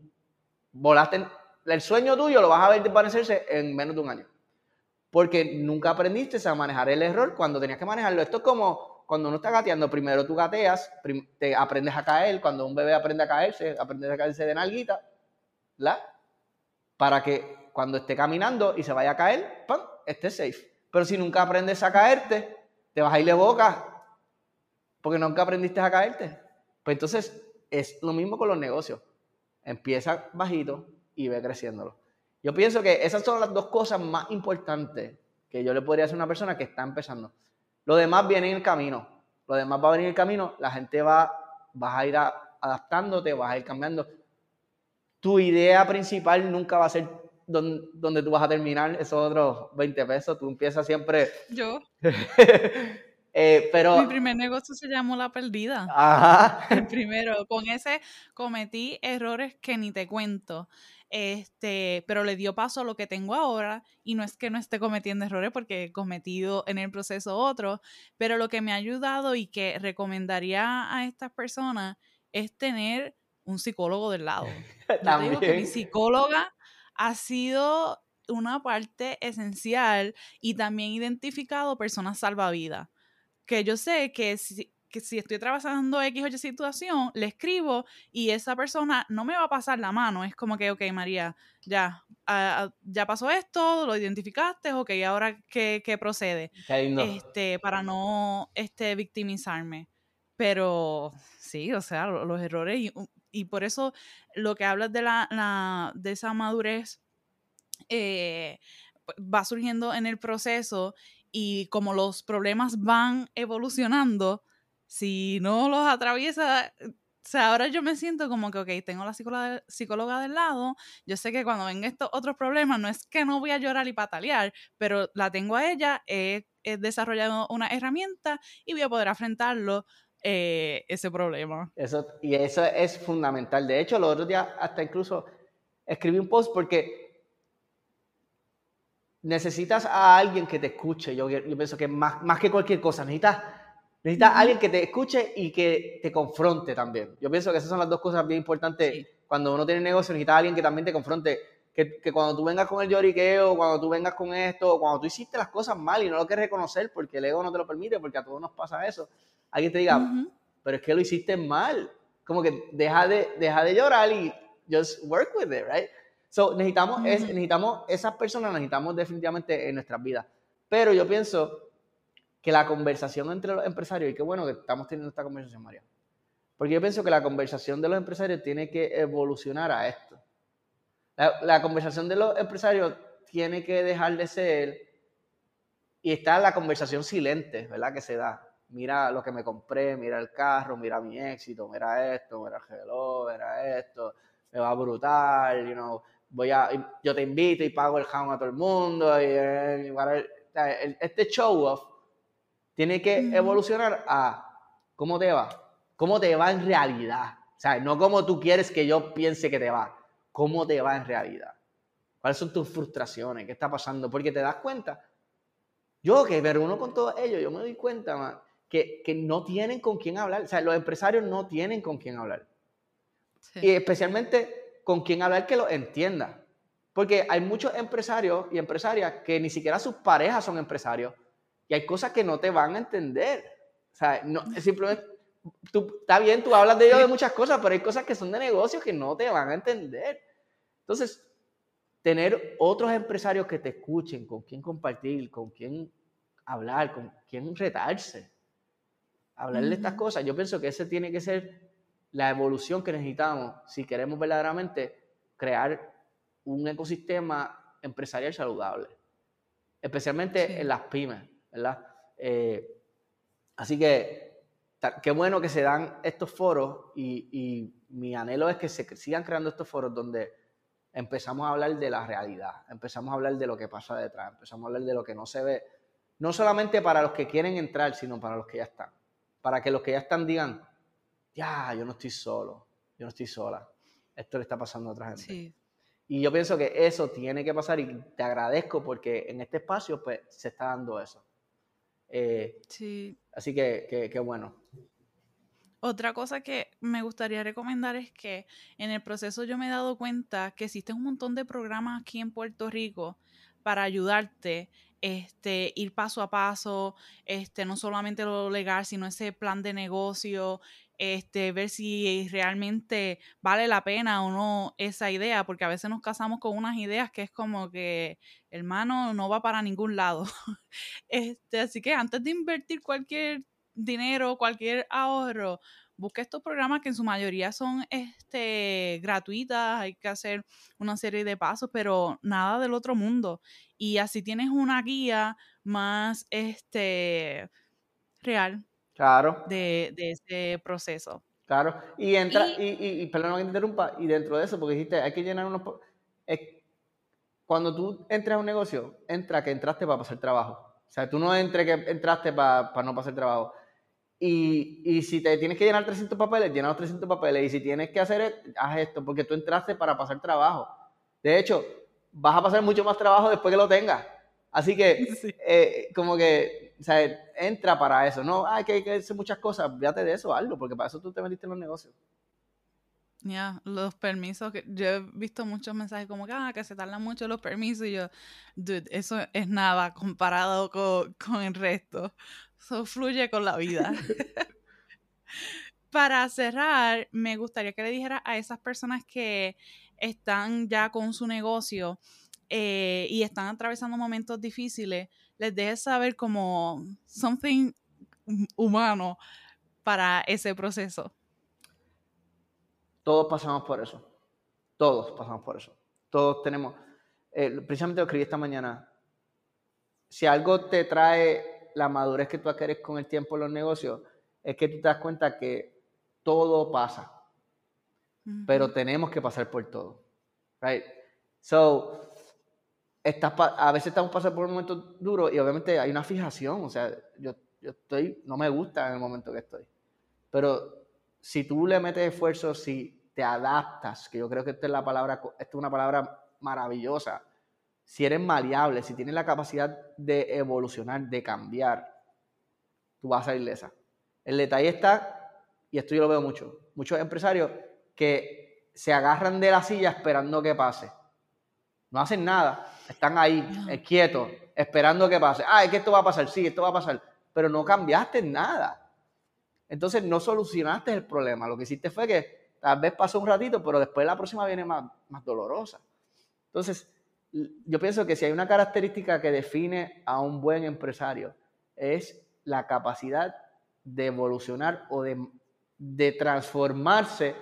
Volaste, el sueño tuyo lo vas a ver desvanecerse en menos de un año. Porque nunca aprendiste a manejar el error cuando tenías que manejarlo. Esto es como cuando uno está gateando, primero tú gateas, te aprendes a caer, cuando un bebé aprende a caerse, aprendes a caerse de nalguita, ¿la? Para que cuando esté caminando y se vaya a caer, ¡pam! esté safe. Pero si nunca aprendes a caerte, te vas a ir de boca porque nunca aprendiste a caerte. Pues entonces es lo mismo con los negocios. Empieza bajito y ve creciéndolo. Yo pienso que esas son las dos cosas más importantes que yo le podría hacer a una persona que está empezando. Lo demás viene en el camino. Lo demás va a venir en el camino. La gente va, vas a ir adaptándote, vas a ir cambiando. Tu idea principal nunca va a ser donde, donde tú vas a terminar esos otros 20 pesos. Tú empiezas siempre. Yo. [laughs] Eh, pero, Mi primer negocio se llamó La Perdida. Ajá. El primero. Con ese cometí errores que ni te cuento. Este, pero le dio paso a lo que tengo ahora y no es que no esté cometiendo errores porque he cometido en el proceso otro, pero lo que me ha ayudado y que recomendaría a estas personas es tener un psicólogo del lado. [laughs] Yo digo que mi psicóloga ha sido una parte esencial y también identificado personas salvavidas que yo sé que si, que si estoy trabajando X o Y situación, le escribo y esa persona no me va a pasar la mano. Es como que, ok, María, ya, ah, ya pasó esto, lo identificaste, ok, ahora qué, qué procede. Este, para no este, victimizarme. Pero sí, o sea, los, errores y, y, por eso lo que hablas de, la, la de esa madurez eh, va surgiendo en el proceso y como los problemas van evolucionando, si no los atraviesa, o sea, ahora yo me siento como que, ok, tengo la psicóloga, del lado, yo sé que cuando ven estos otros problemas, no es que no voy a llorar y patalear, pero la tengo a ella, he, desarrollado una herramienta y voy a poder afrontarlo, eh, ese problema. Eso, y eso es fundamental. De hecho, los otros días hasta incluso escribí un post porque necesitas a alguien que te escuche. Yo, yo pienso que más, más que cualquier cosa, necesitas, necesitas alguien que te escuche y que te confronte también. Yo pienso que esas son las dos cosas bien importantes. Cuando uno tiene negocio, necesitas alguien que también te confronte. Que, que, cuando tú vengas con el lloriqueo, cuando tú vengas con esto, cuando tú hiciste las cosas mal y no lo quieres reconocer porque el ego no te lo permite, porque a todos nos pasa eso, alguien te diga, pero es que lo hiciste mal. Como que deja de, deja de llorar y just work with it, right? So, necesitamos, necesitamos esas personas, necesitamos definitivamente en nuestras vidas. Pero yo pienso que la conversación entre los empresarios, y qué bueno que estamos teniendo esta conversación, María, porque yo pienso que la conversación de los empresarios tiene que evolucionar a esto. La, la conversación de los empresarios tiene que dejar de ser, y está la conversación silente, ¿verdad? Que se da. Mira lo que me compré, mira el carro, mira mi éxito, mira esto, mira el reloj, mira esto, me va brutal, you know, voy a, yo te invito y pago el jam a todo el mundo. Y, eh, este show off tiene que evolucionar a cómo te va, cómo te va en realidad. O sea, no como tú quieres que yo piense que te va, cómo te va en realidad. ¿Cuáles son tus frustraciones? ¿Qué está pasando? Porque te das cuenta. Yo que ver uno con todo ello, yo me doy cuenta, que, que, no tienen con quién hablar. O sea, los empresarios no tienen con quién hablar. Y especialmente con quien hablar que lo entienda. Porque hay muchos empresarios y empresarias que ni siquiera sus parejas son empresarios. Y hay cosas que no te van a entender. O sea, no, simplemente, tú, está bien, tú hablas de ellos de muchas cosas, pero hay cosas que son de negocios que no te van a entender. Entonces, tener otros empresarios que te escuchen, con quien compartir, con quien hablar, con quien retarse, hablarle de estas cosas, yo pienso que ese tiene que ser la evolución que necesitamos si queremos verdaderamente crear un ecosistema empresarial saludable, especialmente en las pymes, ¿verdad? Eh, así que qué bueno que se dan estos foros y, y, mi anhelo es que se sigan creando estos foros donde empezamos a hablar de la realidad, empezamos a hablar de lo que pasa detrás, empezamos a hablar de lo que no se ve, no solamente para los que quieren entrar, sino para los que ya están, para que los que ya están digan, ya, yo no estoy solo, yo no estoy sola. Esto le está pasando a otra gente. Sí. Y yo pienso que eso tiene que pasar y te agradezco porque en este espacio pues se está dando eso. Eh, sí. Así que, qué bueno. Otra cosa que me gustaría recomendar es que en el proceso yo me he dado cuenta que existen un montón de programas aquí en Puerto Rico para ayudarte este, ir paso a paso, este, no solamente lo legal, sino ese plan de negocio, este, ver si realmente vale la pena o no esa idea, porque a veces nos casamos con unas ideas que es como que, hermano, no va para ningún lado. [laughs] este, así que antes de invertir cualquier dinero, cualquier ahorro, busque estos programas que en su mayoría son este, gratuitas, hay que hacer una serie de pasos, pero nada del otro mundo. Y así tienes una guía más este, real claro. de, de ese proceso. Claro, y entra, y, y, y, perdón que te interrumpa, y dentro de eso, porque dijiste, hay que llenar unos... cuando tú entras a un negocio, entra que entraste para pasar trabajo. O sea, tú no entres que entraste para, para no pasar trabajo y, y, si te tienes que llenar 300 papeles, llena los 300 papeles. Y si tienes que hacer, haz esto, porque tú entraste para pasar trabajo. De hecho, vas a pasar mucho más trabajo después que lo tengas. Así que, [laughs] eh, como que, o sea, entra para eso. No, hay que, hay que hacer muchas cosas. Fíjate de eso, hazlo, porque para eso tú te metiste en los negocios. Ya, los permisos, que yo he visto muchos mensajes como que, ah, que se tardan mucho los permisos y yo, dude, eso es nada comparado con, con el resto. Eso fluye con la vida. [laughs] Para cerrar, me gustaría que le dijera a esas personas que están ya con su negocio eh, y están atravesando momentos difíciles, les deje saber como something humano para ese proceso. Todos pasamos por eso. Todos pasamos por eso. Todos tenemos. Eh, precisamente lo escribí esta mañana. Si algo te trae la madurez que tú adquieres con el tiempo en los negocios es que tú te das cuenta que todo pasa, pero tenemos que pasar por todo. Right? So, estás, a veces estamos pasando por un momento duro y obviamente hay una fijación, o sea, yo, yo estoy, no me gusta en el momento que estoy, pero si tú le metes esfuerzo, si te adaptas, que yo creo que esta es la palabra, esta es una palabra maravillosa, si eres maleable, si tienes la capacidad de evolucionar, de cambiar, tú vas a salir de. El detalle está, y esto yo lo veo mucho, muchos empresarios que se agarran de la silla esperando que pase. No hacen nada, están ahí, eh, quietos, esperando que pase. Ah, es que esto va a pasar, sí, esto va a pasar, pero no cambiaste nada. Entonces no solucionaste el problema. Lo que hiciste fue que tal vez pasó un ratito, pero después la próxima viene más, más dolorosa. Entonces, yo pienso que si hay una característica que define a un buen empresario es la capacidad de evolucionar o de, transformarse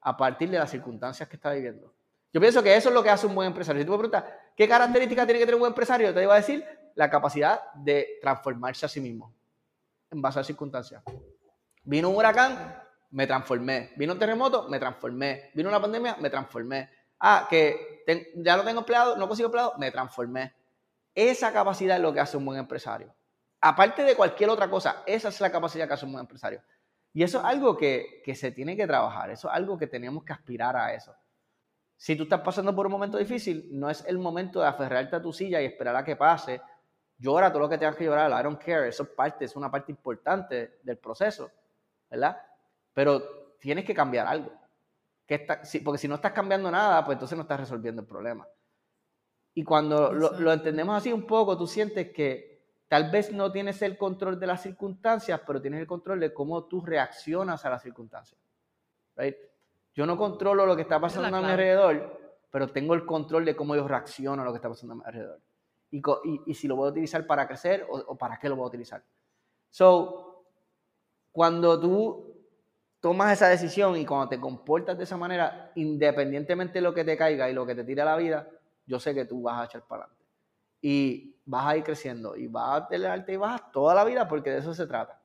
a partir de las circunstancias que está viviendo. Yo pienso que eso es lo que hace un buen empresario. Si tú me preguntas, ¿qué característica tiene que tener un buen empresario? Te iba a decir la capacidad de transformarse a sí mismo en base a circunstancias. Vino un huracán, me transformé. Vino un terremoto, me transformé. Vino una pandemia, me transformé. Ah, que ya lo tengo empleado, no consigo empleado, me transformé. Esa capacidad es lo que hace un buen empresario. Aparte de cualquier otra cosa, esa es la capacidad que hace un buen empresario. Y eso es algo que, que se tiene que trabajar, eso es algo que tenemos que aspirar a eso. Si tú estás pasando por un momento difícil, no es el momento de aferrarte a tu silla y esperar a que pase. Llora todo lo que tengas que llorar, I don't care, eso es parte, es una parte importante del proceso, ¿verdad? Pero tienes que cambiar algo porque si no estás cambiando nada, pues entonces no estás resolviendo el problema. Y cuando lo, entendemos así un poco, tú sientes que tal vez no tienes el control de las circunstancias, pero tienes el control de cómo tú reaccionas a las circunstancias. Yo no controlo lo que está pasando a mi alrededor, pero tengo el control de cómo yo reacciono a lo que está pasando a mi alrededor. Y, y, si lo voy a utilizar para crecer o, o, para qué lo voy a utilizar. So, cuando tú tomas esa decisión y cuando te comportas de esa manera, independientemente de lo que te caiga y lo que te tire a la vida, yo sé que tú vas a echar para adelante. Y vas a ir creciendo y vas a tener alta y bajas toda la vida porque de eso se trata.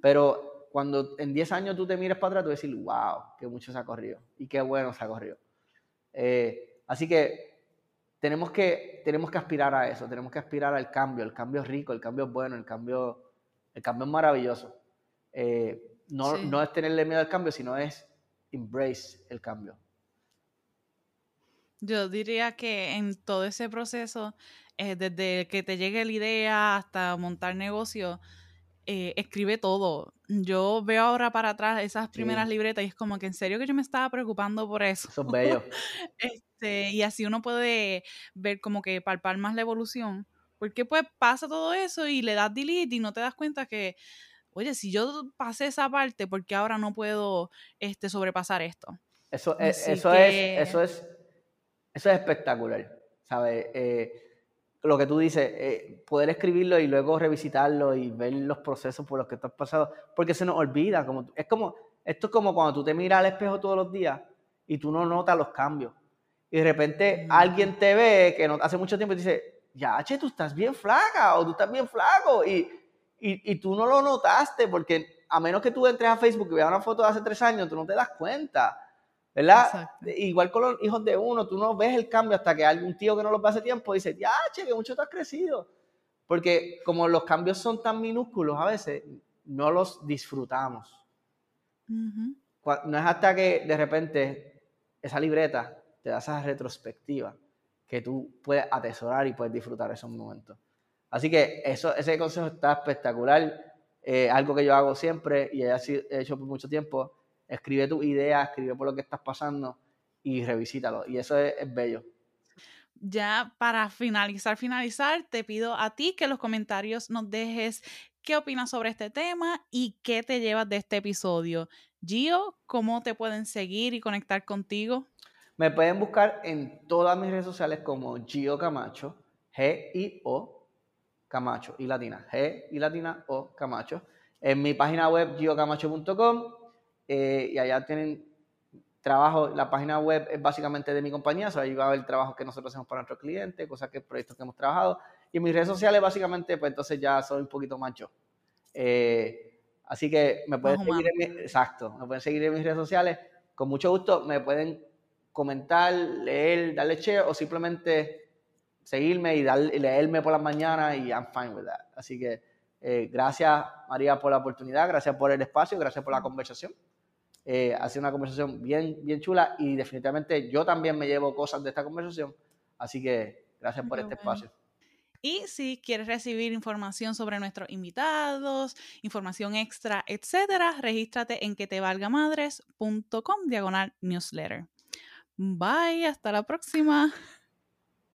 Pero cuando en 10 años tú te mires para atrás, tú vas a decir, wow, qué mucho se ha corrido y qué bueno se ha corrido. Eh, así que tenemos, que tenemos que aspirar a eso, tenemos que aspirar al cambio. El cambio es rico, el cambio es bueno, el cambio, el cambio es maravilloso. Eh, no, es tenerle miedo al cambio, sino es embrace el cambio. Yo diría que en todo ese proceso, eh, desde que te llegue la idea hasta montar negocio, eh, escribe todo. Yo veo ahora para atrás esas primeras libretas y es como que en serio que yo me estaba preocupando por eso. Eso es bello. [laughs] este, y así uno puede ver como que palpar más la evolución. Porque pues pasa todo eso y le das delete y no te das cuenta que, oye, si yo pasé esa parte, ¿por qué ahora no puedo este, sobrepasar esto? Eso, es, eso, es, eso, es, eso es espectacular, ¿sabes? Eh, lo que tú dices, eh, poder escribirlo y luego revisitarlo y ver los procesos por los que tú has pasado, porque se nos olvida. Como, es como, esto es como cuando tú te miras al espejo todos los días y tú no notas los cambios. Y de repente alguien te ve que no, hace mucho tiempo y dice, ya, che, tú estás bien flaca o tú estás bien flaco. Y, y, y, tú no lo notaste porque a menos que tú entres a Facebook y veas una foto de hace tres años, tú no te das cuenta. ¿Verdad? Igual con los hijos de uno, tú no ves el cambio hasta que algún tío que no los ve hace tiempo dice, ya, che, que mucho te has crecido. Porque como los cambios son tan minúsculos a veces, no los disfrutamos. No es hasta que de repente esa libreta te da esa retrospectiva que tú puedes atesorar y puedes disfrutar esos momentos. Así que eso, ese consejo está espectacular, eh, algo que yo hago siempre y he hecho por mucho tiempo escribe tu idea, escribe por lo que estás pasando y revisítalo. Y eso es, bello. Ya para finalizar, finalizar, te pido a ti que en los comentarios nos dejes qué opinas sobre este tema y qué te llevas de este episodio. Gio, ¿cómo te pueden seguir y conectar contigo? Me pueden buscar en todas mis redes sociales como Gio Camacho, G-I-O Camacho y latina, G y latina O Camacho. En mi página web giocamacho.com eh, y allá tienen trabajo, la página web es básicamente de mi compañía, o sea, ahí va a ver el trabajo que nosotros hacemos para nuestros clientes, cosas que, proyectos que hemos trabajado, y mis redes sociales básicamente, pues entonces ya soy un poquito más yo. Eh, así que me pueden seguir en mi, exacto, me pueden seguir en mis redes sociales, con mucho gusto me pueden comentar, leer, darle share o simplemente seguirme y, dar, leerme por las mañanas y I'm fine with that. Así que eh, gracias María por la oportunidad, gracias por el espacio, gracias por la conversación. Eh, ha sido una conversación bien, bien chula y definitivamente yo también me llevo cosas de esta conversación. Así que gracias por este espacio. Y si quieres recibir información sobre nuestros invitados, información extra, etcétera, regístrate en quetevalgamadres.com diagonal newsletter. Bye, hasta la próxima.